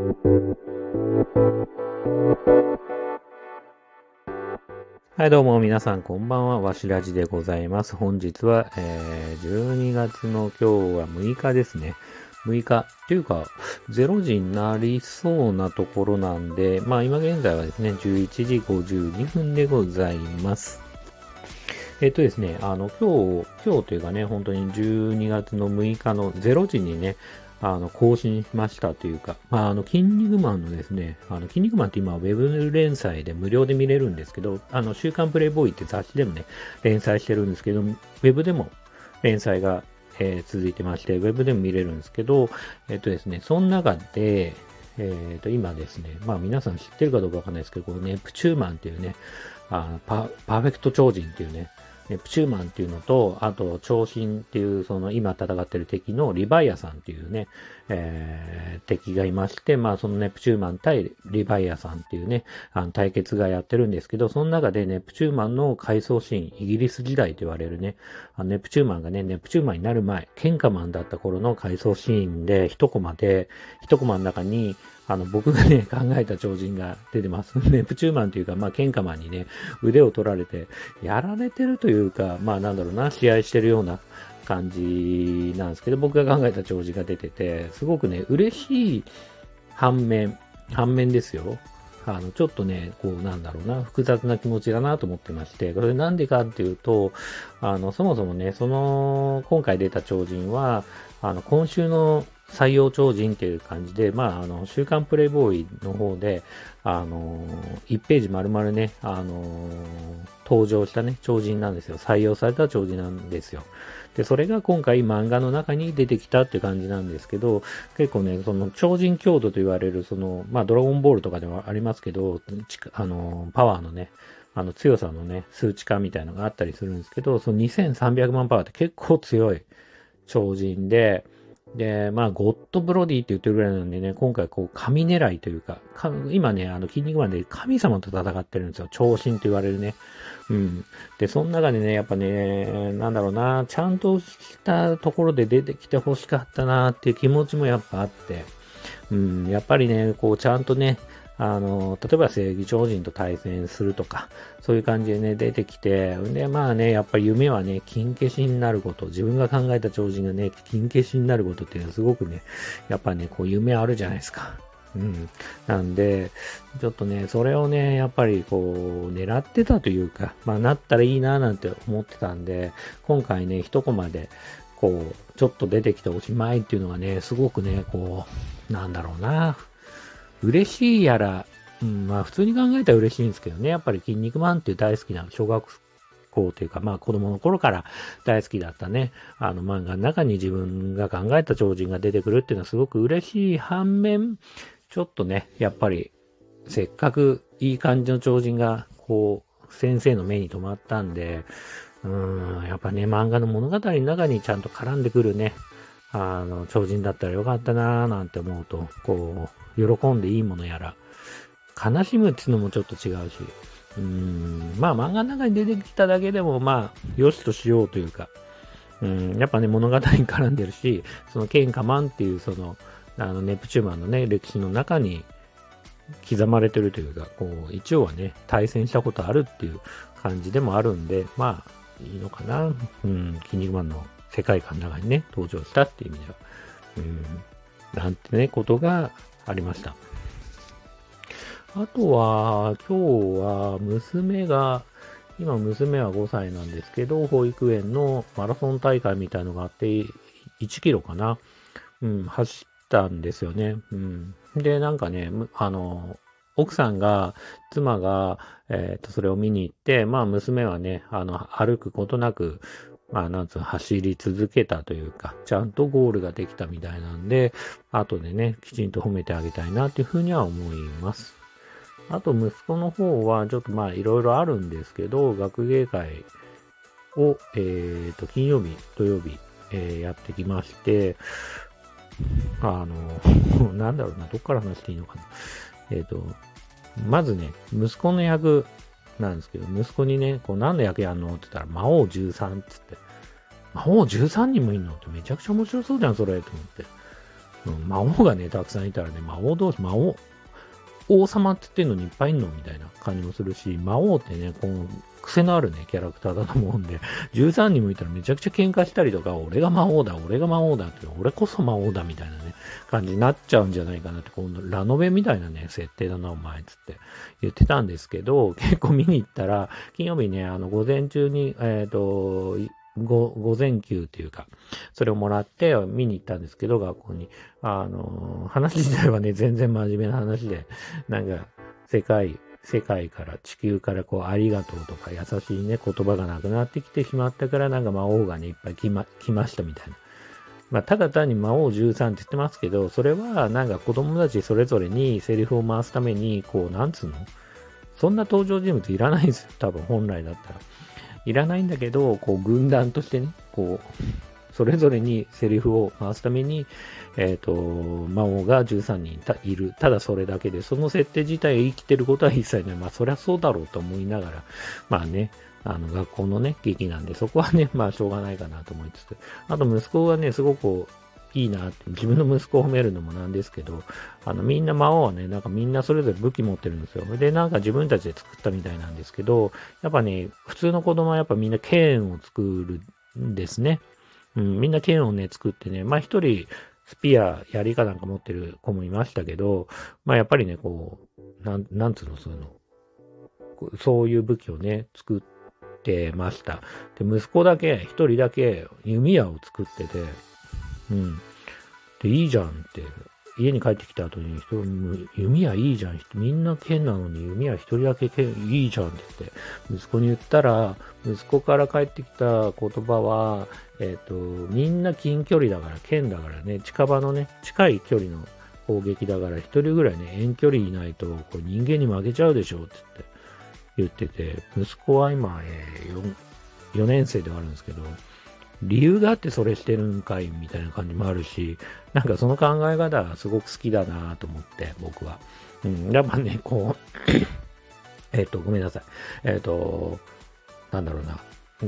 はい、どうも皆さんこんばんは、わしらじでございます。本日は、えー、12月の今日は6日ですね。6日というか、0時になりそうなところなんで、まあ今現在はですね、11時52分でございます。えっとですね、あの、今日、今日というかね、本当に12月の6日の0時にね、あの、更新しましたというか、まあ、あの、筋肉マンのですね、あの、筋肉マンって今、ウェブ連載で無料で見れるんですけど、あの、週刊プレイボーイって雑誌でもね、連載してるんですけど、ウェブでも連載が、えー、続いてまして、ウェブでも見れるんですけど、えっとですね、その中で、えっ、と、今ですね、まあ皆さん知ってるかどうかわかんないですけど、このネプチューマンっていうね、あのパパーフェクト超人っていうね、ネプチューマンっていうのと、あと、長身っていう、その今戦ってる敵のリヴァイアさんっていうね、えー、敵がいまして、まあそのネプチューマン対リヴァイアさんっていうね、あの対決がやってるんですけど、その中でネプチューマンの回想シーン、イギリス時代と言われるね、あのネプチューマンがね、ネプチューマンになる前、ケンカマンだった頃の回想シーンで、一コマで、一コマの中に、あの、僕がね、考えた超人が出てます。ネプチューマンというか、まあ、ケンカマンにね、腕を取られて、やられてるというか、まあ、なんだろうな、試合してるような感じなんですけど、僕が考えた弔辞が出てて、すごくね、嬉しい反面、反面ですよ。あの、ちょっとね、こう、なんだろうな、複雑な気持ちだなと思ってまして、これなんでかっていうと、あの、そもそもね、その、今回出た超人は、あの、今週の採用超人っていう感じで、まあ、あの、週刊プレイボーイの方で、あの、1ページ丸々ね、あの、登場したね、超人なんですよ。採用された超人なんですよ。で、それが今回漫画の中に出てきたって感じなんですけど、結構ね、その超人強度と言われる、その、まあ、ドラゴンボールとかではありますけど、あの、パワーのね、あの強さのね、数値化みたいなのがあったりするんですけど、その2300万パワーって結構強い超人で、で、まあ、ゴッドブロディって言ってるぐらいなんでね、今回こう、神狙いというか、か今ね、あの、筋肉マンで神様と戦ってるんですよ。長身と言われるね。うん。で、その中でね、やっぱね、なんだろうな、ちゃんとしたところで出てきて欲しかったなっていう気持ちもやっぱあって、うん、やっぱりね、こう、ちゃんとね、あの、例えば正義超人と対戦するとか、そういう感じでね、出てきて、で、まあね、やっぱり夢はね、金消しになること、自分が考えた超人がね、金消しになることっていうのはすごくね、やっぱね、こう夢あるじゃないですか。うん。なんで、ちょっとね、それをね、やっぱりこう、狙ってたというか、まあなったらいいななんて思ってたんで、今回ね、一コマで、こう、ちょっと出てきておしまいっていうのがね、すごくね、こう、なんだろうな、嬉しいやら、うん、まあ普通に考えたら嬉しいんですけどね、やっぱり筋肉マンっていう大好きな小学校というか、まあ子供の頃から大好きだったね、あの漫画の中に自分が考えた超人が出てくるっていうのはすごく嬉しい反面、ちょっとね、やっぱりせっかくいい感じの超人が、こう、先生の目に留まったんで、うん、やっぱね、漫画の物語の中にちゃんと絡んでくるね、あの、超人だったらよかったなーなんて思うと、こう、喜んでいいものやら、悲しむっていうのもちょっと違うし、うーん、まあ漫画の中に出てきただけでも、まあ、よしとしようというか、うん、やっぱね、物語に絡んでるし、そのケンカマンっていう、その、あの、ネプチューマンのね、歴史の中に刻まれてるというか、こう、一応はね、対戦したことあるっていう感じでもあるんで、まあ、いいのかな。うん、筋肉マンの世界観の中にね、登場したっていう意味では、うん、なんてね、ことがありました。あとは、今日は娘が、今娘は5歳なんですけど、保育園のマラソン大会みたいのがあって、1キロかな。うん、走ったんですよね。うん。で、なんかね、あの、奥さんが、妻が、えっ、ー、と、それを見に行って、まあ、娘はね、あの、歩くことなく、まあ、なんつう走り続けたというか、ちゃんとゴールができたみたいなんで、後でね、きちんと褒めてあげたいなっていうふうには思います。あと、息子の方は、ちょっとまあ、いろいろあるんですけど、学芸会を、えっ、ー、と、金曜日、土曜日、えー、やってきまして、あの、なんだろうな、どっから話していいのかな。えっ、ー、と、まずね、息子の役、なんですけど、息子にね、こう何の役やんの？って言ったら、魔王13っつって、魔王13人もいんの？ってめちゃくちゃ面白そうじゃん、それ、と思って。魔王がね、たくさんいたらね、魔王同士、魔王、王様って言ってんのにいっぱいいんのみたいな感じもするし、魔王ってね、この癖のあるね、キャラクターだと思うんで、13人もいたらめちゃくちゃ喧嘩したりとか、俺が魔王だ、俺が魔王だって、俺こそ魔王だみたいなね、感じになっちゃうんじゃないかなって、このラノベみたいなね、設定だな、お前、つって言ってたんですけど、結構見に行ったら、金曜日ね、あの、午前中に、えっ、ー、と、午午前休っていうか、それをもらって見に行ったんですけど、学校に。あの、話自体はね、全然真面目な話で、なんか、世界、世界から地球からこうありがとうとか優しいね言葉がなくなってきてしまったからなんか魔王がねいっぱい来ま来ましたみたいな。まあ、ただ単に魔王13って言ってますけど、それはなんか子供たちそれぞれにセリフを回すために、こう、なんつうの？そんな登場人物いらないんですよ。多分本来だったら。いらないんだけど、こう、軍団としてね、こう、それぞれにセリフを回すために、えっ、ー、と、魔王が13人いる。ただそれだけで、その設定自体生きてることは一切ない。まあ、そりゃそうだろうと思いながら、まあね、あの、学校のね、劇なんで、そこはね、まあ、しょうがないかなと思いつつ。あと、息子がね、すごくいいなって、自分の息子を褒めるのもなんですけど、あの、みんな魔王はね、なんかみんなそれぞれ武器持ってるんですよ。で、なんか自分たちで作ったみたいなんですけど、やっぱね、普通の子供はやっぱみんな剣を作るんですね。うん、みんな剣をね、作ってね、まあ一人、スピア、槍かなんか持ってる子もいましたけど、まあやっぱりね、こう、なん、なんつうの、そういうの。そういう武器をね、作ってました。で、息子だけ、一人だけ弓矢を作ってて、うん。で、いいじゃんって、家に帰ってきた後に人、弓矢いいじゃん。みんな剣なのに弓矢一人だけ剣いいじゃんって言って、息子に言ったら、息子から帰ってきた言葉は、えっ、ー、と、みんな近距離だから、剣だからね、近場のね、近い距離の攻撃だから、一人ぐらいね、遠距離いないと、こう人間に負けちゃうでしょって言って、言ってて、息子は今、えー、4, 4年生ではあるんですけど、理由があってそれしてるんかいみたいな感じもあるし、なんかその考え方がすごく好きだなと思って、僕は。うん、やっぱね、こう えっと、ごめんなさい。えっと、なんだろうな。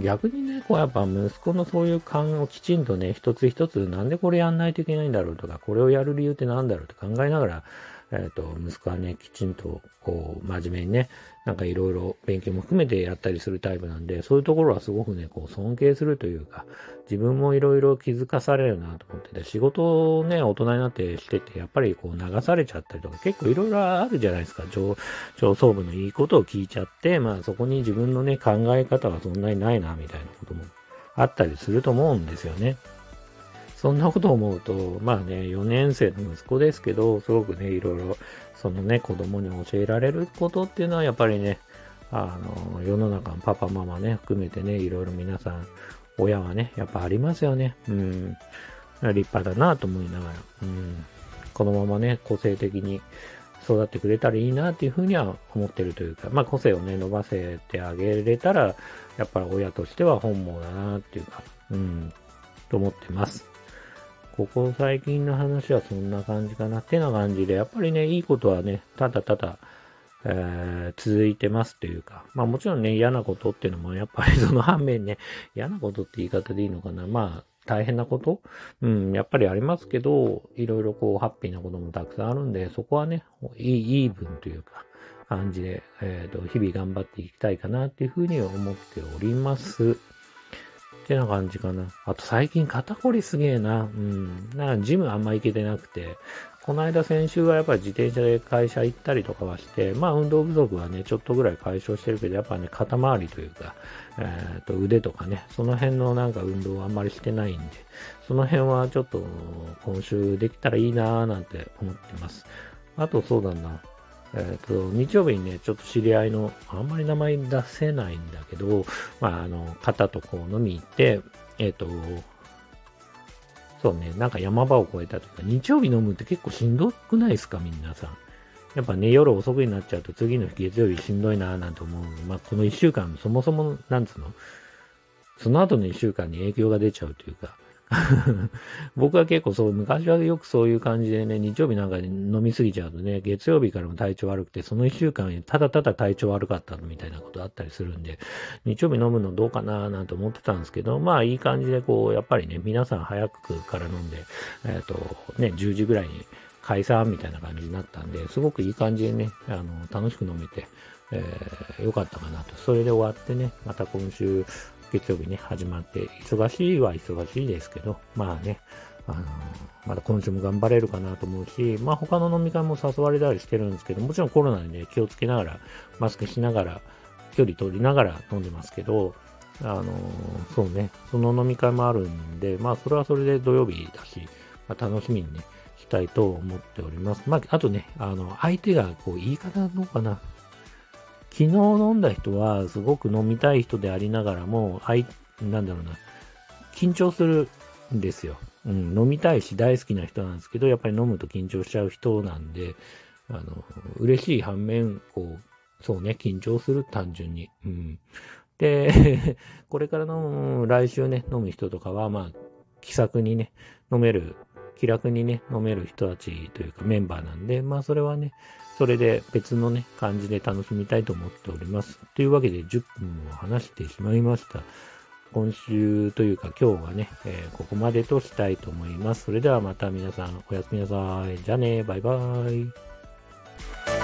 逆にね、こうやっぱ息子のそういう感をきちんとね、一つ一つなんでこれやんないといけないんだろうとか、これをやる理由ってなんだろうって考えながら、えっ、ー、と、息子はね、きちんと、こう、真面目にね、なんかいろいろ勉強も含めてやったりするタイプなんで、そういうところはすごくね、こう、尊敬するというか、自分もいろいろ気づかされるなと思ってて、仕事をね、大人になってしてて、やっぱりこう、流されちゃったりとか、結構いろいろあるじゃないですか。上、上層部のいいことを聞いちゃって、まあそこに自分のね、考え方はそんなにないな、みたいなこともあったりすると思うんですよね。そんなことを思うと、まあね、4年生の息子ですけど、すごくね、いろいろ、そのね、子供に教えられることっていうのは、やっぱりね、あの、世の中のパパ、ママね、含めてね、いろいろ皆さん、親はね、やっぱありますよね。うん。立派だなと思いながら、うん。このままね、個性的に育ってくれたらいいなっていうふうには思ってるというか、まあ個性をね、伸ばせてあげれたら、やっぱり親としては本望だなっていうか、うん、と思ってます。ここ最近の話はそんな感じかなってな感じで、やっぱりね、いいことはね、ただただ、えー、続いてますというか、まあもちろんね、嫌なことっていうのも、やっぱりその反面ね、嫌なことって言い方でいいのかな。まあ、大変なこと？うん、やっぱりありますけど、いろいろこう、ハッピーなこともたくさんあるんで、そこはね、いい、イーブンというか、感じで、えっ、ー、と、日々頑張っていきたいかなっていうふうに思っております。てな感じかな。あと最近肩こりすげえな。うん。なんかジムあんま行けてなくて、この間先週はやっぱり自転車で会社行ったりとかはして、まあ運動不足はね、ちょっとぐらい解消してるけど、やっぱね、肩周りというか、えっ、ー、と腕とかね、その辺のなんか運動はあんまりしてないんで、その辺はちょっと今週できたらいいなーなんて思ってます。あとそうだな。えっ、ー、と、日曜日にね、ちょっと知り合いの、あんまり名前出せないんだけど、まあ、あの、方とこう飲み行って、えっ、ー、と、そうね、なんか山場を越えたとか、日曜日飲むって結構しんどくないですか、皆さん。やっぱね、夜遅くになっちゃうと次の日月曜日しんどいなぁなんて思う。まあ、この一週間、そもそも、なんつうの？その後の一週間に影響が出ちゃうというか、僕は結構そう、昔はよくそういう感じでね、日曜日なんかに飲みすぎちゃうとね、月曜日からも体調悪くて、その一週間ただただ体調悪かったみたいなことあったりするんで、日曜日飲むのどうかななんて思ってたんですけど、まあいい感じでこう、やっぱりね、皆さん早くから飲んで、えっ、ー、と、ね、10時ぐらいに解散みたいな感じになったんで、すごくいい感じでね、あの、楽しく飲めて、えー、よかったかなと。それで終わってね、また今週、月曜日ね、始まって、忙しいは忙しいですけど、まあね、あの、まだ今週も頑張れるかなと思うし、まあ他の飲み会も誘われたりしてるんですけど、もちろんコロナでね、気をつけながら、マスクしながら、距離取りながら飲んでますけど、あの、そうね、その飲み会もあるんで、まあそれはそれで土曜日だし、まあ、楽しみにね、したいと思っております。まあ、あとね、あの、相手がこう言い方どうかな、昨日飲んだ人はすごく飲みたい人でありながらも、あい、なんだろうな、緊張するんですよ。うん、飲みたいし大好きな人なんですけど、やっぱり飲むと緊張しちゃう人なんで、あの、嬉しい反面、こう、そうね、緊張する、単純に。うん。で、これからの、来週ね、飲む人とかは、まあ、気さくにね、飲める気楽にね、飲める人たちというかメンバーなんで、まあそれはね、それで別のね、感じで楽しみたいと思っております。というわけで10分を話してしまいました。今週というか今日はね、えー、ここまでとしたいと思います。それではまた皆さんおやすみなさい。じゃあね、バイバーイ。